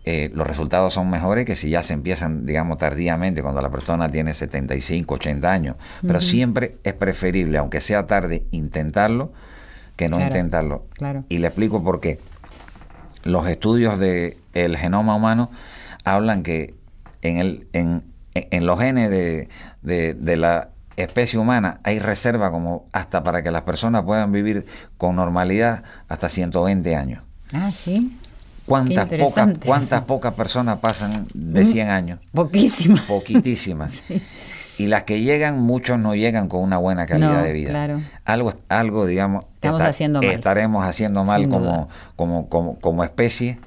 eh, los resultados son mejores que si ya se empiezan, digamos, tardíamente, cuando la persona tiene 75, 80 años. Pero siempre es preferible, aunque sea tarde, intentarlo que no intentarlo. Y le explico por qué. Los estudios del el genoma humano hablan que en, el, en, en los genes de, de, de la especie humana hay reserva como hasta para que las personas puedan vivir con normalidad hasta 120 años. Ah, sí. ¿Cuántas pocas, ¿Cuántas pocas personas pasan de 100 mm, años? Poquísimas. Poquitísimas. Y las que llegan, muchos no llegan con una buena calidad de vida. Claro. Algo, algo digamos, haciendo estaremos haciendo mal como, como, como, como, especie.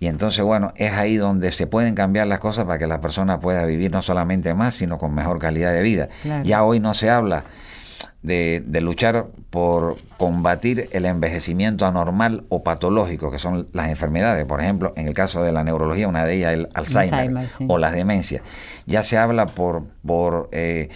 Y entonces, bueno, es ahí donde se pueden cambiar las cosas para que la persona pueda vivir no solamente más, sino con mejor calidad de vida. Ya hoy no se habla de, luchar por combatir el envejecimiento anormal o patológico, que son las enfermedades. Por ejemplo, en el caso de la neurología, una de ellas es el Alzheimer, o las demencias. Ya se habla por, por, eh,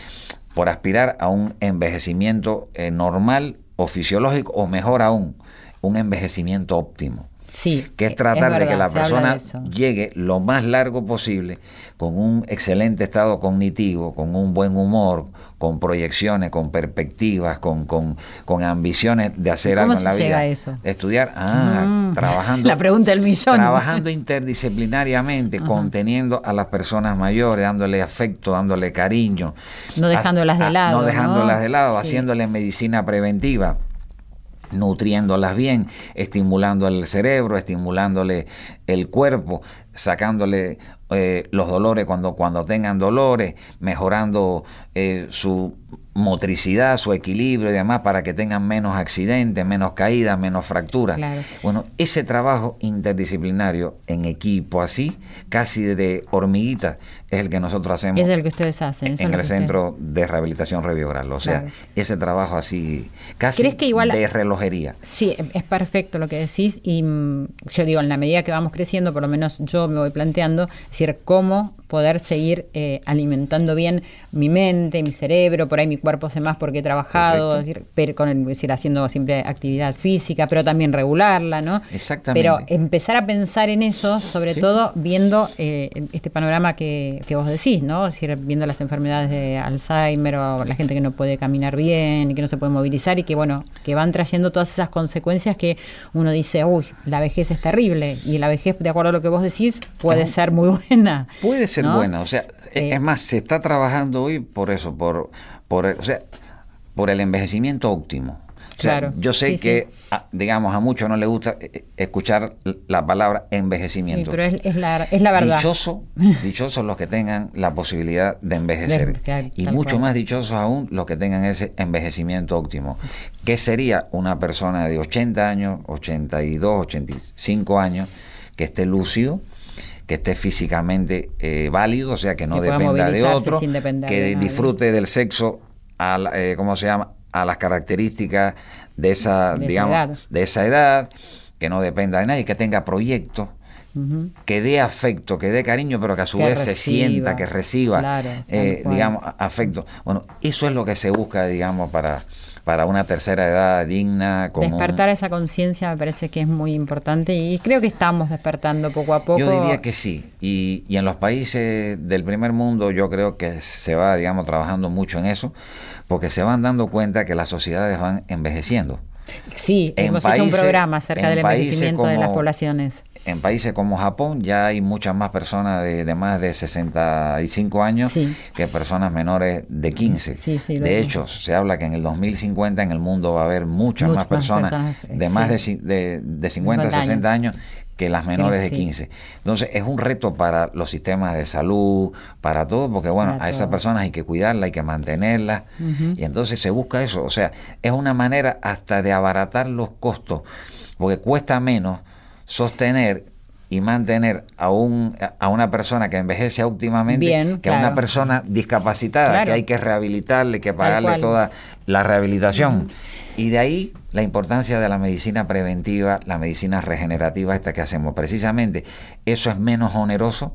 por aspirar a un envejecimiento eh, normal o fisiológico, o mejor aún, un envejecimiento óptimo. Sí, que es tratar de que la persona llegue lo más largo posible con un excelente estado cognitivo, con un buen humor, con proyecciones, con perspectivas, con, con, con ambiciones de hacer algo en la vida. Llega eso? Estudiar, ah, mm. trabajando. La pregunta del millón. Trabajando interdisciplinariamente, conteniendo a las personas mayores, dándole afecto, dándole cariño. No dejándolas de lado. No dejándolas de lado, haciéndole medicina preventiva nutriéndolas bien, estimulando el cerebro, estimulándole el cuerpo, sacándole eh, los dolores cuando, cuando tengan dolores, mejorando eh, su motricidad, su equilibrio y demás para que tengan menos accidentes, menos caídas, menos fracturas. Bueno, ese trabajo interdisciplinario en equipo así, casi de hormiguita, es el que nosotros hacemos. Es el que ustedes hacen. En el Centro de Rehabilitación Revioral. O sea, ese trabajo así, casi de relojería. Sí, es perfecto lo que decís. Y mm, yo digo, en la medida que vamos creciendo, por lo menos yo me voy planteando, decir, cómo poder seguir eh, alimentando bien mi mente, mi cerebro, por ahí mi cuerpo hace más porque he trabajado, decir, pero con el, decir, haciendo siempre actividad física, pero también regularla, ¿no? Exactamente. Pero empezar a pensar en eso, sobre todo viendo eh, este panorama que, que vos decís, ¿no? Decir, viendo las enfermedades de Alzheimer o la gente que no puede caminar bien y que no se puede movilizar y que, bueno, que van trayendo todas esas consecuencias que uno dice, uy, la vejez es terrible y la vejez, de acuerdo a lo que vos decís, puede ser muy buena. Puede ser buena, o sea, es más, se está trabajando hoy por eso, por, por, o sea, por el envejecimiento óptimo yo sé que, digamos, a muchos no les gusta eh, eh, escuchar la palabra envejecimiento. pero es, la, es, la, verdad. Dichoso, dichosos los que tengan la posibilidad de envejecer. y mucho más dichosos aún los que tengan ese envejecimiento óptimo. ¿Qué sería una persona de 80 años, 82, 85 años, que esté lúcido? que esté físicamente eh, válido, o sea, que no dependa de otro, que disfrute del sexo, ¿cómo se llama? A las características de esa, digamos, de esa edad, que no dependa de nadie, que tenga proyectos, que dé afecto, que dé cariño, pero que a su vez se sienta, que reciba, eh, digamos, afecto. Bueno, eso es lo que se busca, digamos, para, para una tercera edad digna. Despertar esa conciencia me parece que es muy importante y creo que estamos despertando poco a poco. Yo diría que sí, y, y en los países del primer mundo yo creo que se va, digamos, trabajando mucho en eso porque se van dando cuenta que las sociedades van envejeciendo. Sí, hemos hecho un programa acerca del envejecimiento de las poblaciones. En países como Japón ya hay muchas más personas de, más de 65 años que personas menores de 15. de hecho, se habla que en el 2050 en el mundo va a haber muchas, más personas, de más de, de, 50 a 60 años que las menores de 15. Entonces es un reto para los sistemas de salud, para todo, porque bueno, a esas personas hay que cuidarlas, hay que mantenerlas, y entonces se busca eso, o sea, es una manera hasta de abaratar los costos, porque cuesta menos sostener y mantener a, un, a una persona que envejece óptimamente que a una persona discapacitada, que hay que rehabilitarle, que pagarle toda la rehabilitación. Y de ahí la importancia de la medicina preventiva, la medicina regenerativa esta que hacemos. Precisamente eso es menos oneroso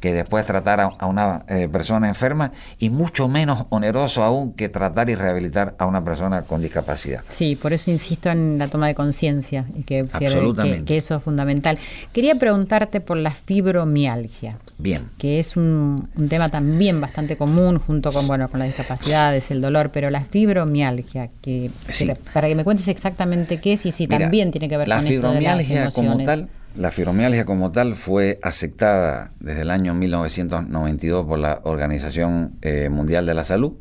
que después tratar a, una eh, persona enferma y mucho menos oneroso aún que tratar y rehabilitar a una persona con discapacidad. Sí, por eso insisto en la toma de conciencia y que, que, eso es fundamental. Quería preguntarte por la fibromialgia. Bien. Que es un, tema también bastante común junto con, bueno, con las discapacidades, el dolor, pero la fibromialgia, que, para que me cuentes exactamente qué es y si también tiene que ver con esto de las emociones. como tal la fibromialgia como tal fue aceptada desde el año 1992 por la Organización eh, Mundial de la Salud.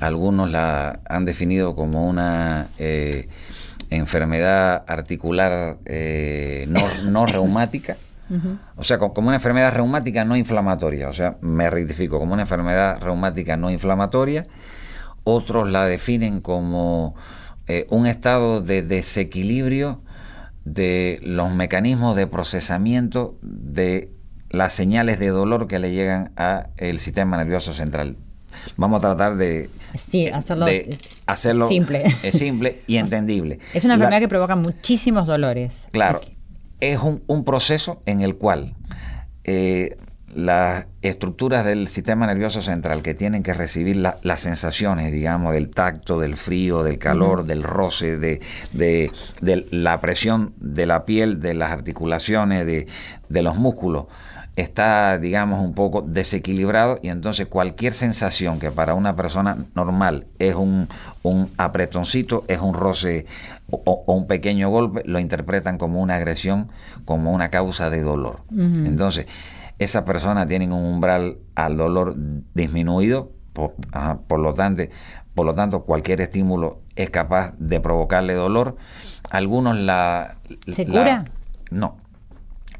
Algunos la han definido como una eh, enfermedad articular eh, no, reumática. O sea, como una enfermedad reumática no inflamatoria. O sea, me rectifico, como una enfermedad reumática no inflamatoria. Otros la definen como un estado de desequilibrio de los mecanismos de procesamiento de las señales de dolor que le llegan a el sistema nervioso central. Vamos a tratar de, hacerlo, simple. simple y entendible. Es una enfermedad que provoca muchísimos dolores. Claro, es un, un, proceso en el cual eh, las estructuras del sistema nervioso central que tienen que recibir las sensaciones, digamos, del tacto, del frío, del calor, del roce, de, de, la presión de la piel, de las articulaciones, de, de los músculos, está, digamos, un poco desequilibrado y entonces cualquier sensación que para una persona normal es un, un apretoncito, es un roce o, un pequeño golpe, lo interpretan como una agresión, como una causa de dolor. Entonces, esas personas tienen un umbral al dolor disminuido, por, lo tanto, por lo tanto, cualquier estímulo es capaz de provocarle dolor. Algunos la... ¿Se cura? No.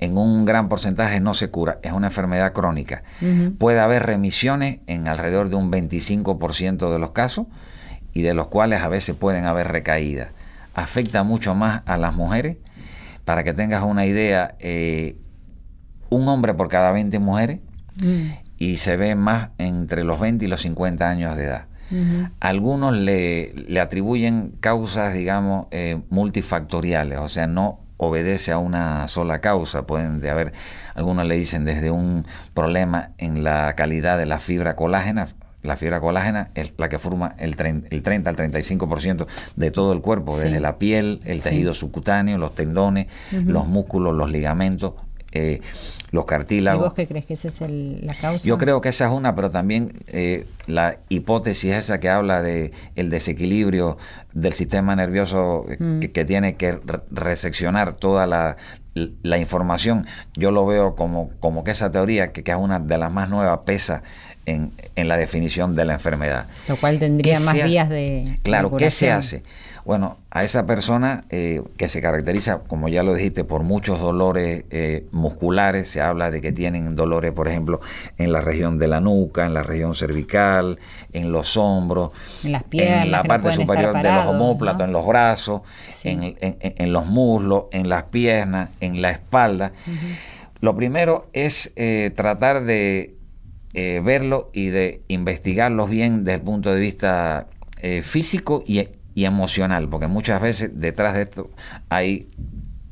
en un gran porcentaje no se cura, es una enfermedad crónica. Puede haber remisiones en alrededor de un 25% de los casos y de los cuales a veces pueden haber recaídas. Afecta mucho más a las mujeres. Para que tengas una idea, eh, un hombre por cada 20 mujeres mm. y se ve más entre los 20 y los 50 años de edad. Algunos le, atribuyen causas, digamos, eh, multifactoriales, o sea, no obedece a una sola causa. Pueden de haber, algunos le dicen desde un problema en la calidad de la fibra colágena. La fibra colágena es la que forma el, el 30 al 35% de todo el cuerpo, desde la piel, el tejido subcutáneo, los tendones, los músculos, los ligamentos, eh, los cartílagos. ¿Y vos qué crees que esa es la causa? Yo creo que esa es una, pero también eh, la hipótesis esa que habla de el desequilibrio del sistema nervioso eh, mm. que, tiene que reseccionar toda la, información, yo lo veo como, como que esa teoría, que, que es una de las más nuevas, pesa en, en, la definición de la enfermedad. Lo cual tendría más vías de... Claro, ¿qué se hace? Bueno, a esa persona eh, que se caracteriza, como ya lo dijiste, por muchos dolores eh, musculares, se habla de que tienen dolores, por ejemplo, en la región de la nuca, en la región cervical, en los hombros, en las piernas, en la parte superior de los homóplatos, en los brazos, en, los muslos, en las piernas, en la espalda. Lo primero es eh, tratar de verlo y de investigarlos bien desde el punto de vista físico y y emocional, porque muchas veces detrás de esto hay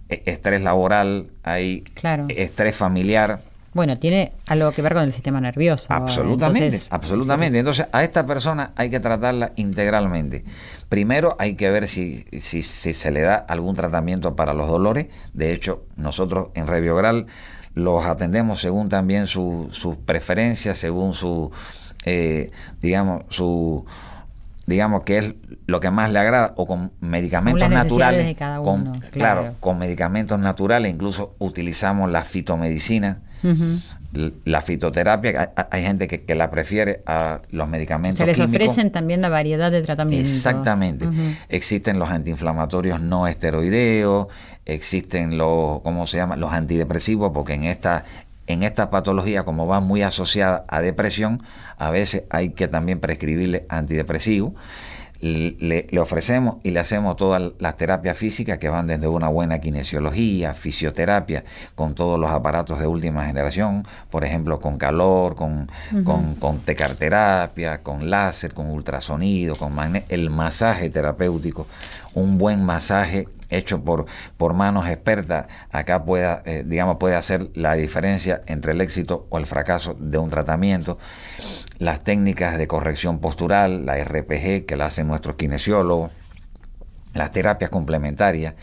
e-, estrés laboral, hay estrés familiar. Bueno, tiene algo que ver con el sistema nervioso. Absolutamente, absolutamente. Entonces, a esta persona hay que tratarla integralmente. Primero hay que ver si, si, se le da algún tratamiento para los dolores. De hecho, nosotros en Reviogral los atendemos según también sus su preferencias, según su, eh, digamos, su digamos que es lo que más le agrada o con medicamentos naturales con, claro. con medicamentos naturales incluso utilizamos la fitomedicina la fitoterapia hay gente que, la prefiere a los medicamentos se les ofrecen también la variedad de tratamientos. Exactamente. Existen los antiinflamatorios no esteroideos existen los cómo se llama los antidepresivos porque en esta en esta patología, como va muy asociada a depresión, a veces hay que también prescribirle antidepresivos. Le, ofrecemos y le hacemos todas las terapias físicas que van desde una buena kinesiología, fisioterapia, con todos los aparatos de última generación, por ejemplo, con calor, con, con, con tecarterapia, con láser, con ultrasonido, con el masaje terapéutico, un buen masaje hecho por, por manos expertas, acá pueda, eh, digamos, puede hacer la diferencia entre el éxito o el fracaso de un tratamiento. Las técnicas de corrección postural, la RPG, que la hacen nuestros kinesiólogos, las terapias complementarias,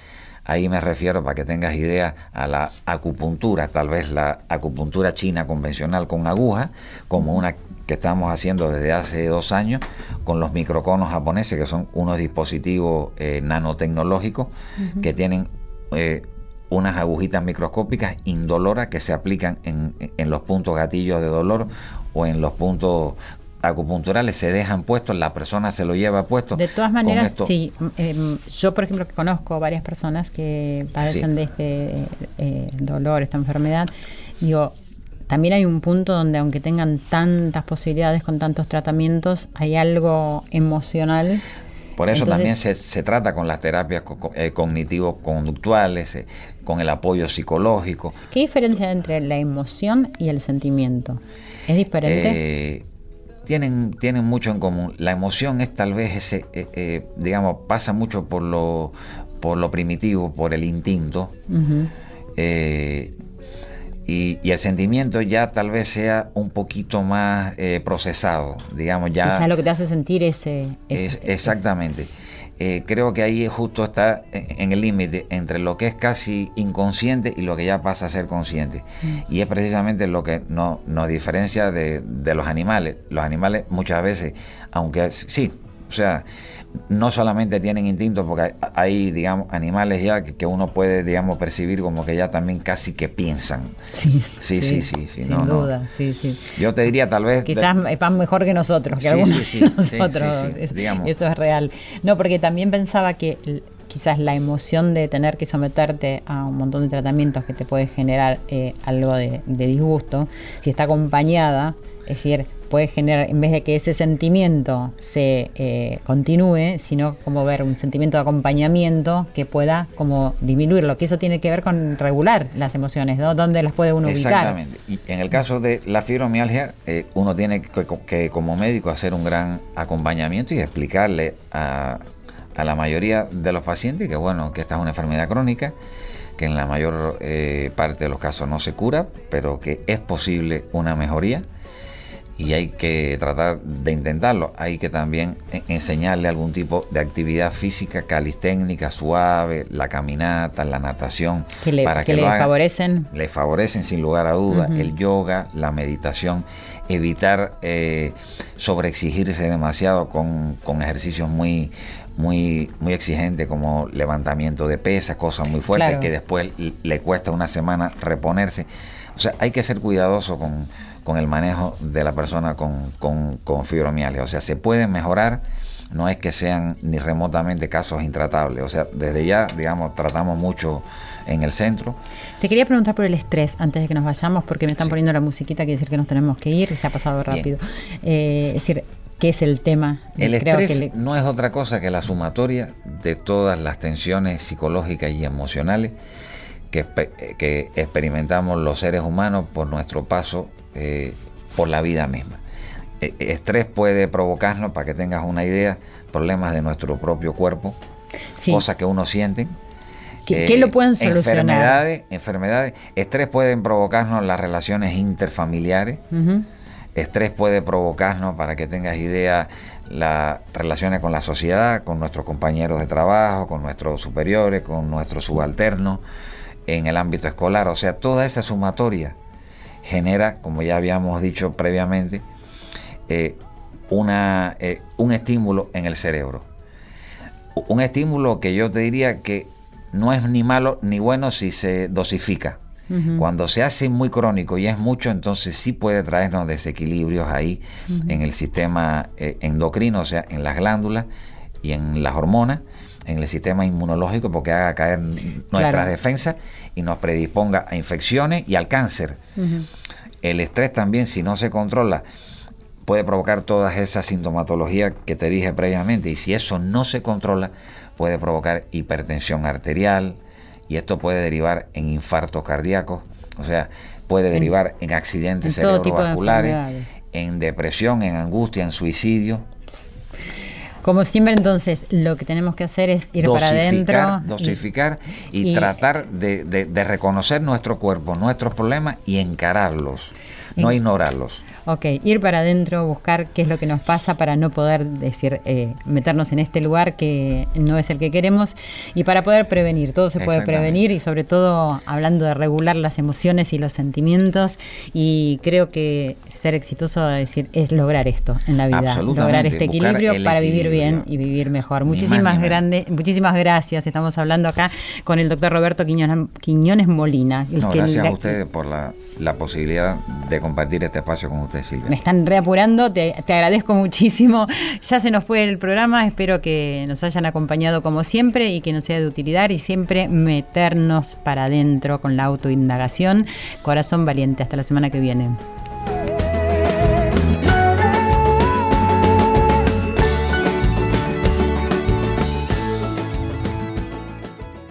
Ahí me refiero, para que tengas idea, a la acupuntura, tal vez la acupuntura china convencional con aguja, como una que estamos haciendo desde hace dos años con los microconos japoneses, que son unos dispositivos eh, nanotecnológicos que tienen eh, unas agujitas microscópicas indoloras que se aplican en, en, los puntos gatillos de dolor o en los puntos acupunturales se dejan puestos, la persona se lo lleva puesto. De todas maneras, sí. Em, yo, por ejemplo, conozco varias personas que padecen de este eh, dolor, esta enfermedad. Digo, también hay un punto donde aunque tengan tantas posibilidades con tantos tratamientos, hay algo emocional. Por eso también se, se, trata con las terapias eh, cognitivo-conductuales, eh, con el apoyo psicológico. ¿Qué diferencia hay entre la emoción y el sentimiento? ¿Es diferente? Eh, tienen, tienen mucho en común. La emoción es tal vez ese, digamos, pasa mucho por lo, por lo primitivo, por el instinto. Y, el sentimiento ya tal vez sea un poquito más eh, procesado, digamos ya. Quizás lo que te hace sentir ese. es, exactamente. Eh, creo que ahí justo está en el límite entre lo que es casi inconsciente y lo que ya pasa a ser consciente. Mm. Y es precisamente lo que no, nos diferencia de, de los animales. Los animales muchas veces, aunque sí, o sea, no solamente tienen instinto, porque hay, digamos, animales ya que, uno puede, digamos, percibir como que ya también casi que piensan. Sí, sí, sí, sí. sin duda, sí, sí. Yo te diría tal vez... Quizás van mejor que nosotros, que algunos nosotros. Eso es real. No, porque también pensaba que quizás la emoción de tener que someterte a un montón de tratamientos que te puede generar eh, algo de, disgusto, si está acompañada, es decir, puede generar, en vez de que ese sentimiento se eh, continúe, sino como ver un sentimiento de acompañamiento que pueda como disminuirlo, que eso tiene que ver con regular las emociones, ¿no? ¿Dónde las puede uno ubicar? Exactamente. Y en el caso de la fibromialgia, eh, uno tiene que, como médico hacer un gran acompañamiento y explicarle a, a la mayoría de los pacientes que bueno, que esta es una enfermedad crónica, que en la mayor eh, parte de los casos no se cura, pero que es posible una mejoría y hay que tratar de intentarlo. Hay que también e-, enseñarle algún tipo de actividad física, calistécnica, suave, la caminata, la natación. Que le, para que, le favorecen. Le favorecen sin lugar a dudas el yoga, la meditación, evitar eh, sobreexigirse demasiado con, con ejercicios muy, muy, muy exigentes como levantamiento de pesas, cosas muy fuertes que después le cuesta una semana reponerse. O sea, hay que ser cuidadoso con con el manejo de la persona con, con, fibromialgia. O sea, se pueden mejorar, no es que sean ni remotamente casos intratables. O sea, desde ya, digamos, tratamos mucho en el centro. Te quería preguntar por el estrés antes de que nos vayamos, porque me están poniendo la musiquita, quiere decir que nos tenemos que ir, se ha pasado rápido. Eh, es decir, ¿qué es el tema? El estrés no es otra cosa que la sumatoria de todas las tensiones psicológicas y emocionales que, que experimentamos los seres humanos por nuestro paso eh, por la vida misma. E, estrés puede provocarnos, para que tengas una idea, problemas de nuestro propio cuerpo, cosas que uno siente. ¿Qué, lo pueden solucionar? Enfermedades, enfermedades. Estrés pueden provocarnos las relaciones interfamiliares. Estrés puede provocarnos, para que tengas idea, las relaciones con la sociedad, con nuestros compañeros de trabajo, con nuestros superiores, con nuestros subalternos, en el ámbito escolar. O sea, toda esa sumatoria genera, como ya habíamos dicho previamente, eh, una, eh, un estímulo en el cerebro. Un estímulo que yo te diría que no es ni malo ni bueno si se dosifica. Cuando se hace muy crónico y es mucho, entonces sí puede traernos desequilibrios ahí en el sistema eh, endocrino, o sea, en las glándulas y en las hormonas, en el sistema inmunológico, porque haga caer nuestras defensas y nos predisponga a infecciones y al cáncer. El estrés también, si no se controla, puede provocar todas esas sintomatologías que te dije previamente y si eso no se controla, puede provocar hipertensión arterial y esto puede derivar en infartos cardíacos, o sea, puede derivar en accidentes cerebrovasculares, en depresión, en angustia, en suicidio. Como siempre, entonces, lo que tenemos que hacer es ir para adentro. Dosificar y, tratar de, reconocer nuestro cuerpo, nuestros problemas y encararlos, no ignorarlos. Ok, ir para adentro, buscar qué es lo que nos pasa para no poder decir, eh, meternos en este lugar que no es el que queremos y para poder prevenir. Todo se puede prevenir y sobre todo hablando de regular las emociones y los sentimientos y creo que ser exitoso decir, es lograr esto en la vida, lograr este equilibrio para vivir bien y vivir mejor. Muchísimas, grandes, muchísimas gracias. Estamos hablando acá con el doctor Roberto Quiñones, Molina. gracias a ustedes por la, la posibilidad de compartir este espacio con ustedes. Me están reapurando, te, te agradezco muchísimo. Ya se nos fue el programa, espero que nos hayan acompañado como siempre y que nos sea de utilidad y siempre meternos para adentro con la autoindagación. Corazón valiente, hasta la semana que viene.